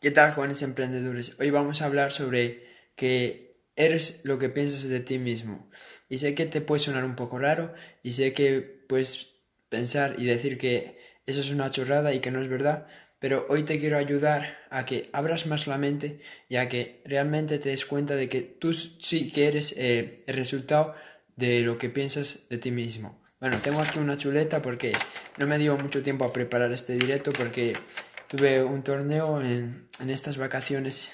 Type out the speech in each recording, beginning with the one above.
¿Qué tal jóvenes emprendedores? Hoy vamos a hablar sobre que eres lo que piensas de ti mismo. Y sé que te puede sonar un poco raro y sé que puedes pensar y decir que eso es una chorrada y que no es verdad, pero hoy te quiero ayudar a que abras más la mente y a que realmente te des cuenta de que tú sí que eres eh, el resultado de lo que piensas de ti mismo. Bueno, tengo aquí una chuleta porque no me dio mucho tiempo a preparar este directo porque tuve un torneo en, en estas vacaciones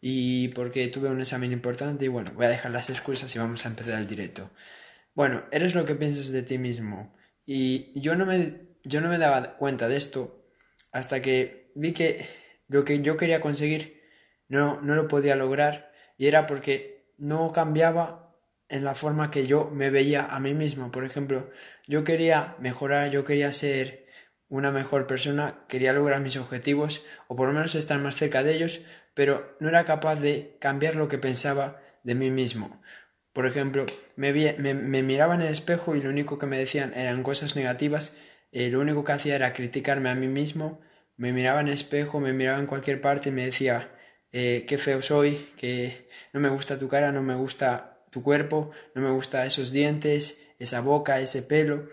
y porque tuve un examen importante y bueno, voy a dejar las excusas y vamos a empezar el directo. Bueno, eres lo que piensas de ti mismo y yo no me, yo no me daba cuenta de esto hasta que vi que lo que yo quería conseguir no, no lo podía lograr y era porque no cambiaba en la forma que yo me veía a mí mismo. Por ejemplo, yo quería mejorar, yo quería ser una mejor persona, quería lograr mis objetivos o por lo menos estar más cerca de ellos, pero no era capaz de cambiar lo que pensaba de mí mismo. Por ejemplo, me, me, miraba en el espejo y lo único que me decían eran cosas negativas, eh, lo único que hacía era criticarme a mí mismo, me miraba en el espejo, me miraba en cualquier parte y me decía eh, qué feo soy, que no me gusta tu cara, no me gusta tu cuerpo, no me gusta esos dientes, esa boca, ese pelo,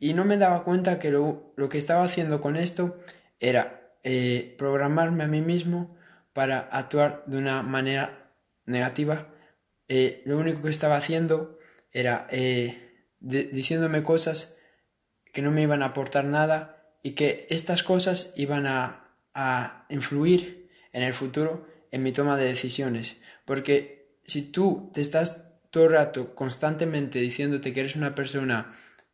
y no me daba cuenta que lo, que estaba haciendo con esto era eh, programarme a mí mismo para actuar de una manera negativa. Eh, lo único que estaba haciendo era eh, diciéndome cosas que no me iban a aportar nada y que estas cosas iban a, a influir en el futuro en mi toma de decisiones. Porque si tú te estás todo el rato constantemente diciéndote que eres una persona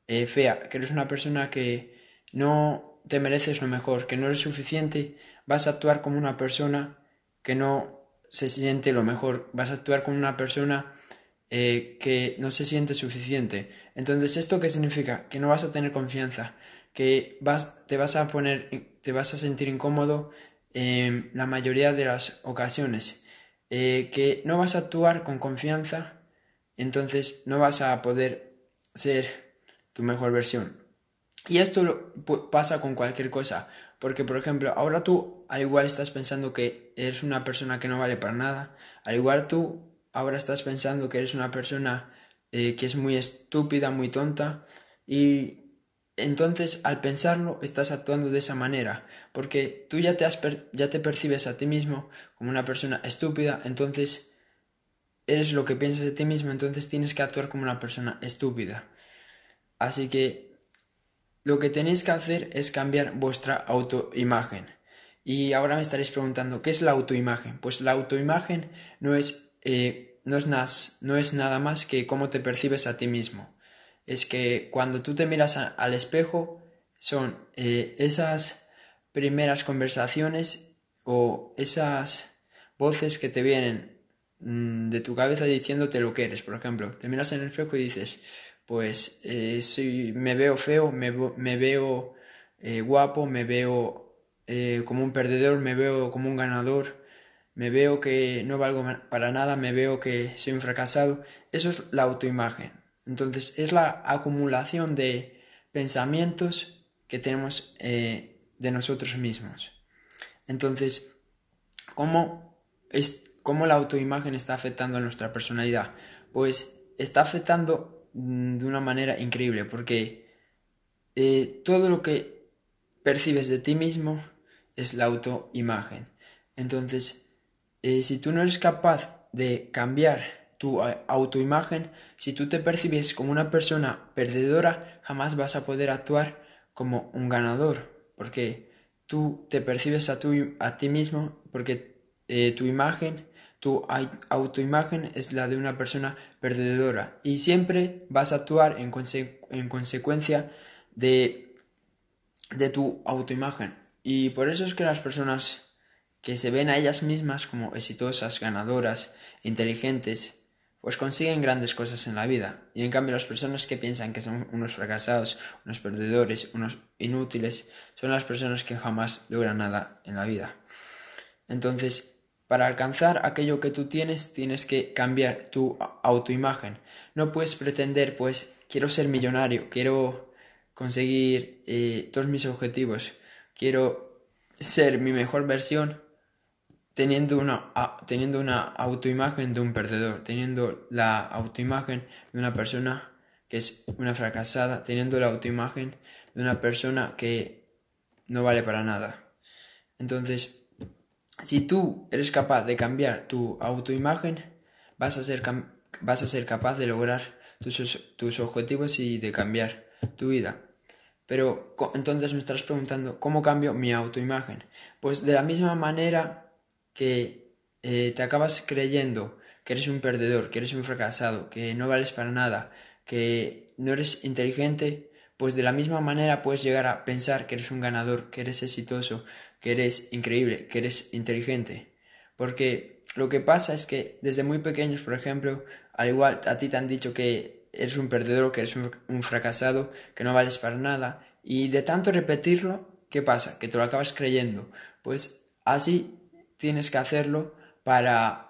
eh, fea, que eres una persona que no te mereces lo mejor, que no eres suficiente, vas a actuar como una persona que no se siente lo mejor, vas a actuar como una persona eh, que no se siente suficiente. Entonces, ¿esto qué significa? Que no vas a tener confianza, que vas, te vas a poner, te vas a sentir incómodo en la mayoría de las ocasiones, eh, que no vas a actuar con confianza, entonces no vas a poder ser tu mejor versión. Y esto pasa con cualquier cosa, porque por ejemplo, ahora tú al igual estás pensando que eres una persona que no vale para nada, al igual tú ahora estás pensando que eres una persona eh, que es muy estúpida, muy tonta, y entonces al pensarlo estás actuando de esa manera, porque tú ya te, has ya te percibes a ti mismo como una persona estúpida, entonces eres lo que piensas de ti mismo, entonces tienes que actuar como una persona estúpida. Así que lo que tenéis que hacer es cambiar vuestra autoimagen. Y ahora me estaréis preguntando, ¿qué es la autoimagen? Pues la autoimagen no es, eh, no es, nada más que cómo te percibes a ti mismo. Es que cuando tú te miras al espejo, son eh, esas primeras conversaciones o esas voces que te vienen mm, de tu cabeza diciéndote lo que eres. Por ejemplo, te miras en el espejo y dices, pues eh, me veo feo, me, veo eh, guapo, me veo eh, como un perdedor, me veo como un ganador, me veo que no valgo para nada, me veo que soy un fracasado. Eso es la autoimagen. Entonces es la acumulación de pensamientos que tenemos de nosotros mismos. Entonces, ¿cómo, es, ¿cómo la autoimagen está afectando a nuestra personalidad? Pues está afectando de una manera increíble, porque eh, todo lo que percibes de ti mismo es la autoimagen. Entonces, eh, si tú no eres capaz de cambiar tu eh, autoimagen, si tú te percibes como una persona perdedora, jamás vas a poder actuar como un ganador, porque tú te percibes a, a ti mismo, porque tu imagen tu autoimagen es la de una persona perdedora y siempre vas a actuar en, consecuencia de, de tu autoimagen. Y por eso es que las personas que se ven a ellas mismas como exitosas, ganadoras, inteligentes, pues consiguen grandes cosas en la vida. Y en cambio las personas que piensan que son unos fracasados, unos perdedores, unos inútiles, son las personas que jamás logran nada en la vida. Entonces, para alcanzar aquello que tú tienes, tienes que cambiar tu autoimagen. No puedes pretender, pues, quiero ser millonario, quiero conseguir eh, todos mis objetivos, quiero ser mi mejor versión teniendo una, teniendo una autoimagen de un perdedor, teniendo la autoimagen de una persona que es una fracasada, teniendo la autoimagen de una persona que no vale para nada. Entonces, si tú eres capaz de cambiar tu autoimagen, vas a ser, vas a ser capaz de lograr tus, tus objetivos y de cambiar tu vida. Pero entonces me estás preguntando, ¿cómo cambio mi autoimagen? Pues de la misma manera que eh, te acabas creyendo que eres un perdedor, que eres un fracasado, que no vales para nada, que no eres inteligente, pues de la misma manera puedes llegar a pensar que eres un ganador, que eres exitoso, que eres increíble, que eres inteligente. Porque lo que pasa es que desde muy pequeños, por ejemplo, al igual a ti te han dicho que eres un perdedor, que eres un, fracasado, que no vales para nada, y de tanto repetirlo, ¿qué pasa? Que te lo acabas creyendo. Pues así tienes que hacerlo para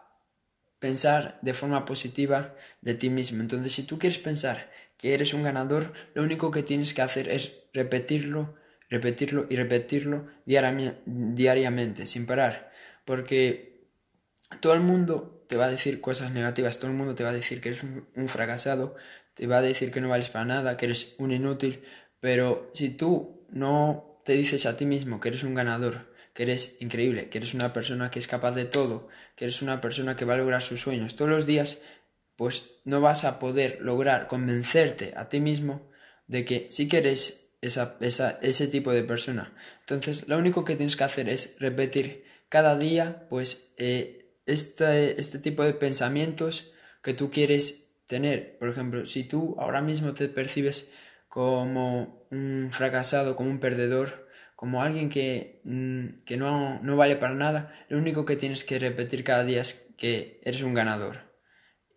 pensar de forma positiva de ti mismo. Entonces, si tú quieres pensar que eres un ganador, lo único que tienes que hacer es repetirlo, repetirlo y repetirlo diariamente, sin parar. Porque todo el mundo te va a decir cosas negativas, todo el mundo te va a decir que eres un, fracasado, te va a decir que no vales para nada, que eres un inútil, pero si tú no te dices a ti mismo que eres un ganador, que eres increíble, que eres una persona que es capaz de todo, que eres una persona que va a lograr sus sueños todos los días, pues no vas a poder lograr convencerte a ti mismo de que sí que eres esa, ese tipo de persona. Entonces, lo único que tienes que hacer es repetir cada día, pues, eh, este, este tipo de pensamientos que tú quieres tener. Por ejemplo, si tú ahora mismo te percibes como un fracasado, como un perdedor, como alguien que, mm, que no, no vale para nada, lo único que tienes que repetir cada día es que eres un ganador.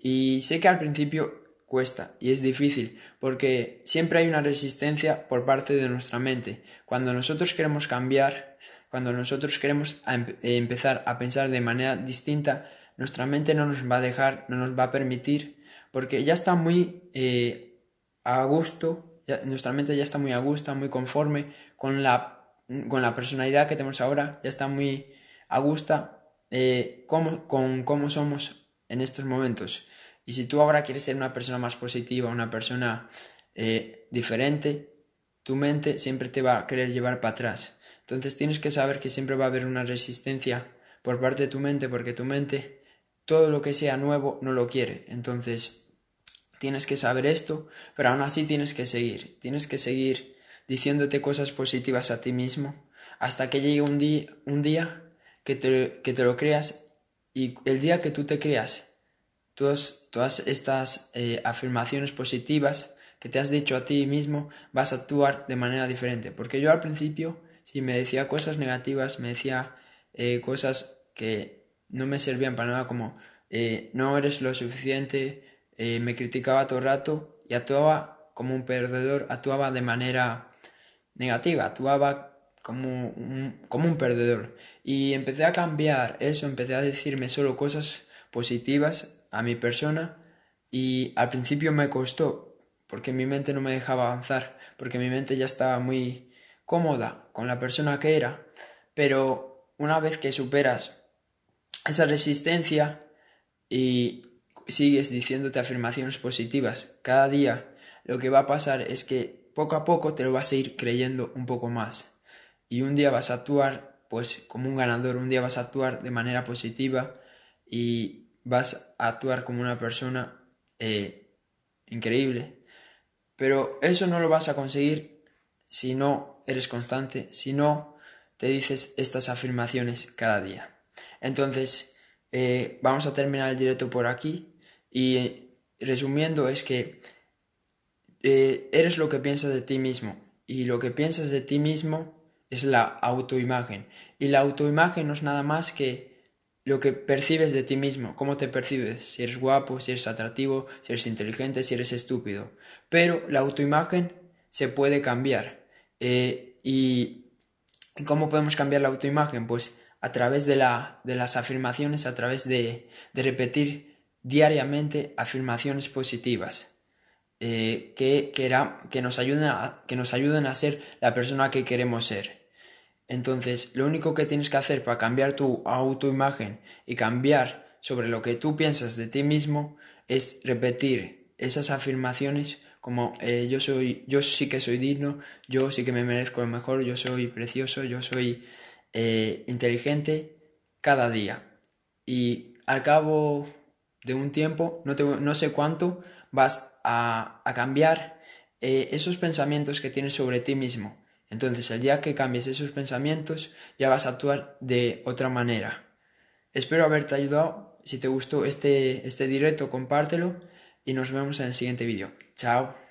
Y sé que al principio cuesta y es difícil porque siempre hay una resistencia por parte de nuestra mente. Cuando nosotros queremos cambiar, cuando nosotros queremos empezar a pensar de manera distinta, nuestra mente no nos va a dejar, no nos va a permitir, porque ya está muy eh, a gusto, nuestra mente ya está muy a gusto, muy conforme con la, con la personalidad que tenemos ahora, ya está muy a gusto eh, con cómo somos en estos momentos. Y si tú ahora quieres ser una persona más positiva, una persona eh, diferente, tu mente siempre te va a querer llevar para atrás. Entonces tienes que saber que siempre va a haber una resistencia por parte de tu mente, porque tu mente todo lo que sea nuevo no lo quiere. Entonces tienes que saber esto, pero aún así tienes que seguir. Tienes que seguir diciéndote cosas positivas a ti mismo hasta que llegue un, día, un día que te, que te lo creas y el día que tú te creas todas, estas eh, afirmaciones positivas que te has dicho a ti mismo, vas a actuar de manera diferente. Porque yo al principio, si me decía cosas negativas, me decía eh, cosas que no me servían para nada, como eh, no eres lo suficiente, me criticaba todo el rato y actuaba como un perdedor, actuaba de manera negativa, actuaba como como un perdedor. Y empecé a cambiar eso, empecé a decirme solo cosas positivas a mi persona y al principio me costó porque mi mente no me dejaba avanzar, porque mi mente ya estaba muy cómoda con la persona que era, pero una vez que superas esa resistencia y sigues diciéndote afirmaciones positivas cada día, lo que va a pasar es que poco a poco te lo vas a ir creyendo un poco más. Y un día vas a actuar pues como un ganador, un día vas a actuar de manera positiva y vas a actuar como una persona eh, increíble. Pero eso no lo vas a conseguir si no eres constante, si no te dices estas afirmaciones cada día. Entonces, eh, vamos a terminar el directo por aquí y resumiendo es que eh, eres lo que piensas de ti mismo y lo que piensas de ti mismo es la autoimagen y la autoimagen no es nada más que lo que percibes de ti mismo, cómo te percibes, si eres guapo, si eres atractivo, si eres inteligente, si eres estúpido. Pero la autoimagen se puede cambiar. Eh, y, cómo podemos cambiar la autoimagen? Pues a través de, la, de las afirmaciones, a través de, repetir diariamente afirmaciones positivas. Eh, que, que, nos ayuden a, que nos ayuden a ser la persona que queremos ser. Entonces, lo único que tienes que hacer para cambiar tu autoimagen y cambiar sobre lo que tú piensas de ti mismo es repetir esas afirmaciones como eh, yo soy, yo sí que soy digno, yo sí que me merezco lo mejor, yo soy precioso, yo soy eh, inteligente cada día. Y al cabo de un tiempo, no, no sé cuánto, vas a, cambiar eh, esos pensamientos que tienes sobre ti mismo. Entonces, el día que cambies esos pensamientos, ya vas a actuar de otra manera. Espero haberte ayudado. Si te gustó este, este directo, compártelo y nos vemos en el siguiente vídeo. Chao.